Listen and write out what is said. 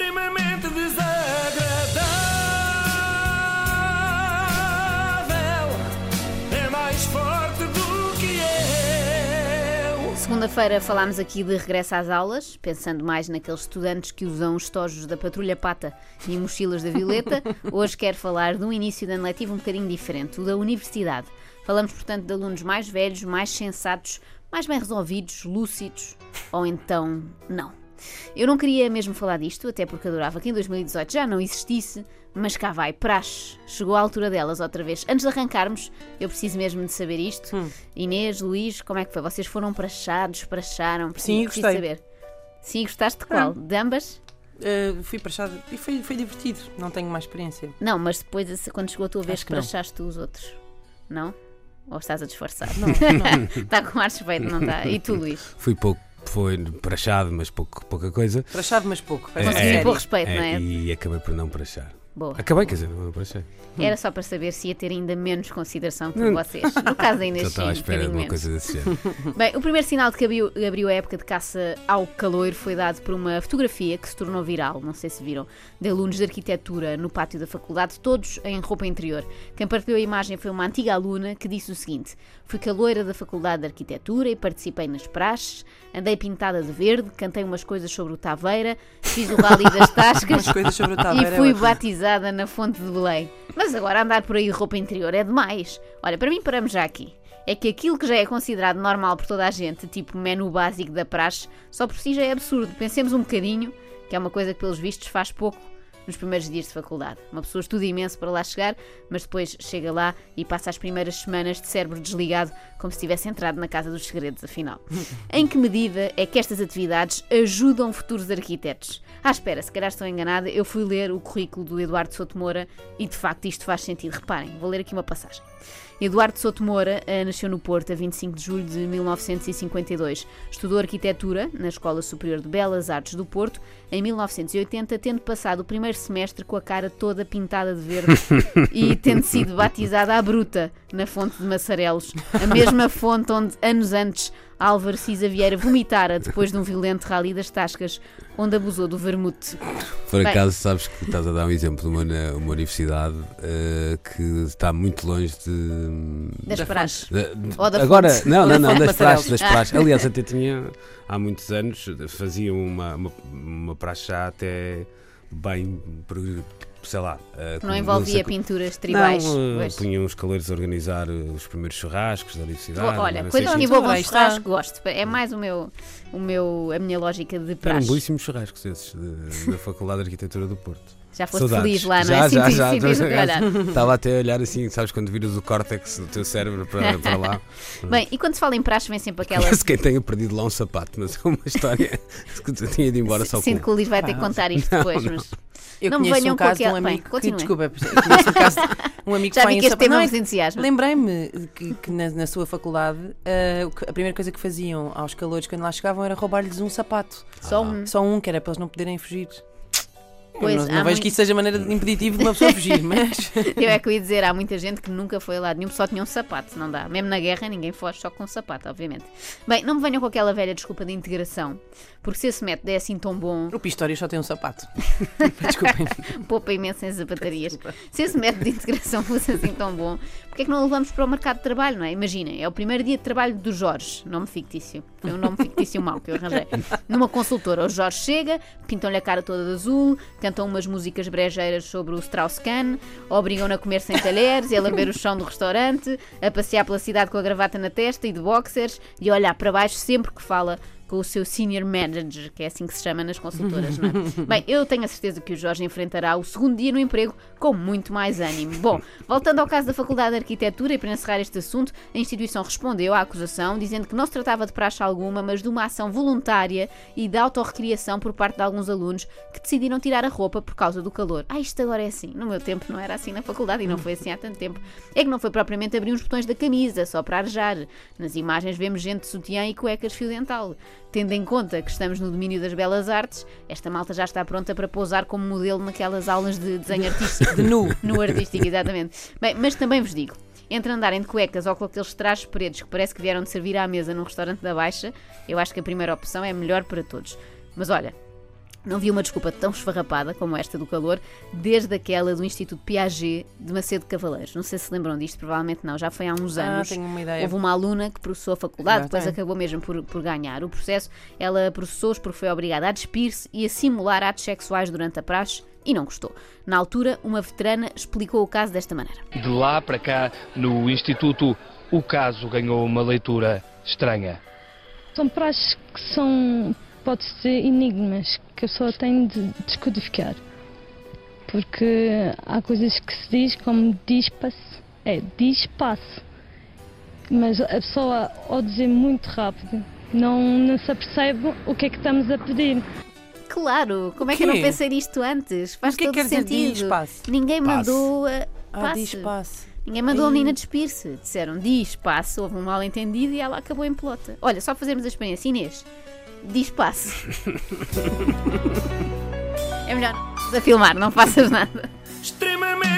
extremamente desagradável. É mais forte do que eu. Segunda-feira falámos aqui de regresso às aulas, pensando mais naqueles estudantes que usam os tojos da Patrulha Pata e mochilas da Violeta. Hoje quero falar de um início de ano letivo um bocadinho diferente, o da universidade. Falamos, portanto, de alunos mais velhos, mais sensatos, mais bem resolvidos, lúcidos, ou então não. Eu não queria mesmo falar disto, até porque adorava que em 2018 já não existisse, mas cá vai, praxe. Chegou a altura delas outra vez. Antes de arrancarmos, eu preciso mesmo de saber isto. Hum. Inês, Luís, como é que foi? Vocês foram praxados, praxaram? Sim, preciso gostei. saber. Sim, gostaste de qual? De ambas? Uh, fui para chá e foi, foi divertido. Não tenho mais experiência. Não, mas depois, quando chegou a tua vez, que não. praxaste os outros. Não? Ou estás a disfarçar? Não, não. Está com ar suspeito, não está? E tu, Luís? Fui pouco, foi prachado, mas pouco, pouca coisa. para chá, mas pouco. Parece É, é, pôr respeito, não é? E acabei por não prachar. Boa. Acabei, quer dizer, não prachei. Era só para saber se ia ter ainda menos consideração por Hum. vocês. No caso ainda sim, à um espera de uma menos. coisa desse género. Bem, o primeiro sinal de que abriu, abriu a época de caça ao calor foi dado por uma fotografia que se tornou viral, não sei se viram, de alunos de arquitetura no pátio da faculdade, todos em roupa interior. Quem partilhou a imagem foi uma antiga aluna que disse o seguinte: Fui caloira da Faculdade de Arquitetura e participei nas praxes, andei pintada de verde, cantei umas coisas sobre o Taveira, fiz o rally das tascas Umas coisas sobre o e Taveira. fui é na fonte de Belém. Mas agora andar por aí roupa interior é demais. Olha, para mim paramos já aqui. É que aquilo que já é considerado normal por toda a gente, tipo menu básico da praxe, só por si já é absurdo. Pensemos um bocadinho, que é uma coisa que pelos vistos faz pouco nos primeiros dias de faculdade. Uma pessoa estuda imenso para lá chegar, mas depois chega lá e passa as primeiras semanas de cérebro desligado, como se tivesse entrado na casa dos segredos, afinal. em que medida é que estas atividades ajudam futuros arquitetos? Ah, espera, se calhar estou enganada, eu fui ler o currículo do Eduardo Souto Moura e de facto isto faz sentido. Reparem, vou ler aqui uma passagem. Eduardo Souto Moura eh, nasceu no Porto a 25 de julho de 1952. Estudou arquitetura na Escola Superior de Belas Artes do Porto em 1980, tendo passado o primeiro semestre com a cara toda pintada de verde e tendo sido batizada à bruta na fonte de Massarelos, a mesma fonte onde, anos antes, Álvaro Cisa Vieira vomitara depois de um violento rally das tascas, onde abusou do vermute. Por Bem. acaso, sabes que estás a dar um exemplo de uma, uma universidade eh, que está muito longe de. Das Da praxes. de- de- Ou da agora, fonte. não, não, não, das praxes, das praxes. Aliás, até tinha há muitos anos, fazia uma, uma, uma praxe já até bem, pro- sei lá. eh, Não com- envolvia sei- pinturas tribais. Não, eh, pois. punham os caleiros a organizar eh, os primeiros churrascos da universidade. Olha, não coisas que envolvam está. churrasco, gosto. É mais o meu, o meu, a minha lógica de Eram praxe. belíssimos churrascos esses de- da Faculdade de Arquitetura do Porto. Já foste Saudades. feliz lá, não já, é? Já, Senti- já, senti- já, olhar. Estava até a olhar assim, sabes, quando viras o córtex do teu cérebro para, para lá. Bem, e quando se fala em praxe, vem sempre aquela. Parece quem tenha perdido lá um sapato, mas é uma história que eu tinha de ir embora só com. Sinto que o Luís vai ter que contar isto depois, não. mas Eu Não conheço um com caso de um aquela- Bem, amigo que, desculpa, conheço um caso de um amigo já que este tema Não, entusiasma. Lembrei-me que, que na, na sua faculdade ah, que- a primeira coisa que faziam aos calores quando lá chegavam era roubar-lhes um sapato. Só um. Só um, que era para eles não poderem fugir. Pois, não, não vejo muito- que isso seja maneira de impeditivo de uma pessoa fugir, mas. Eu é que eu ia dizer, há muita gente que nunca foi a lado nenhum, só tinha um sapato, não dá. Mesmo na guerra ninguém foge só com um sapato, obviamente. Bem, não me venham com aquela velha desculpa de integração, porque se esse método é assim tão bom, O Pistório só tem um sapato. Desculpem. poupa imenso em sapatarias. Se esse método de integração fosse assim tão bom, porque é que não o levamos para o mercado de trabalho, não é? Imaginem, é o primeiro dia de trabalho do Jorge, nome fictício. Foi um nome fictício mau que eu arranjei. Numa consultora, o Jorge chega, pintam-lhe a cara toda de azul, cantam umas músicas brejeiras sobre o Strauss-Kahn, obrigam-no a comer sem talheres e a lamber o chão do restaurante, a passear pela cidade com a gravata na testa e de boxers e a olhar para baixo sempre que fala com o seu senior manager, que é assim que se chama nas consultoras, não é? Bem, eu tenho a certeza que o Jorge enfrentará o segundo dia no emprego com muito mais ânimo. Bom, voltando ao caso da Faculdade de Arquitetura e para encerrar este assunto, a instituição respondeu à acusação dizendo que não se tratava de praxe alguma, mas de uma ação voluntária e de autorrecriação por parte de alguns alunos que decidiram tirar a roupa por causa do calor. Ah, isto agora é assim. No meu tempo não era assim na faculdade e não foi assim há tanto tempo. É que não foi propriamente abrir os botões da camisa, só para arejar. Nas imagens vemos gente de sutiã e cuecas fio dental. Tendo em conta que estamos no domínio das belas artes, esta malta já está pronta para pousar como modelo naquelas aulas de desenho artístico. De nu. No artístico, exatamente. Bem, mas também vos digo, entre andarem de cuecas ou com aqueles trajes pretos que parece que vieram de servir à mesa num restaurante da Baixa, eu acho que a primeira opção é melhor para todos. Mas olha, Não vi uma desculpa tão esfarrapada como esta do calor, desde aquela do Instituto Piaget de Macedo Cavaleiros. Não sei se lembram disto, provavelmente não, já foi há uns Ah, anos. tenho uma ideia. Houve uma aluna que processou a faculdade, Já depois tem. acabou mesmo por, por ganhar o processo. Ela processou-os porque foi obrigada a despir-se e a simular atos sexuais durante a praxe e não gostou. Na altura, uma veterana explicou o caso desta maneira. De lá para cá, no Instituto, o caso ganhou uma leitura estranha. São praxes que são, pode-se dizer, enigmas que a pessoa tem de descodificar. Porque há coisas que se diz como diz-passe, é diz-passe. Mas a pessoa, ao dizer muito rápido, não, não se apercebe o que é que estamos a pedir. Claro, como é que eu não pensei nisto antes? Faz o que é todo que quer dizer sentido. diz-passe? Ninguém Passe. mandou a. Ah, passe. diz passe. Ninguém mandou a menina despir-se. Disseram diz passe, houve um mal entendido e ela acabou em pelota. Olha, só para fazermos a experiência, Inês, diz passe. é melhor a filmar, não faças nada. extremamente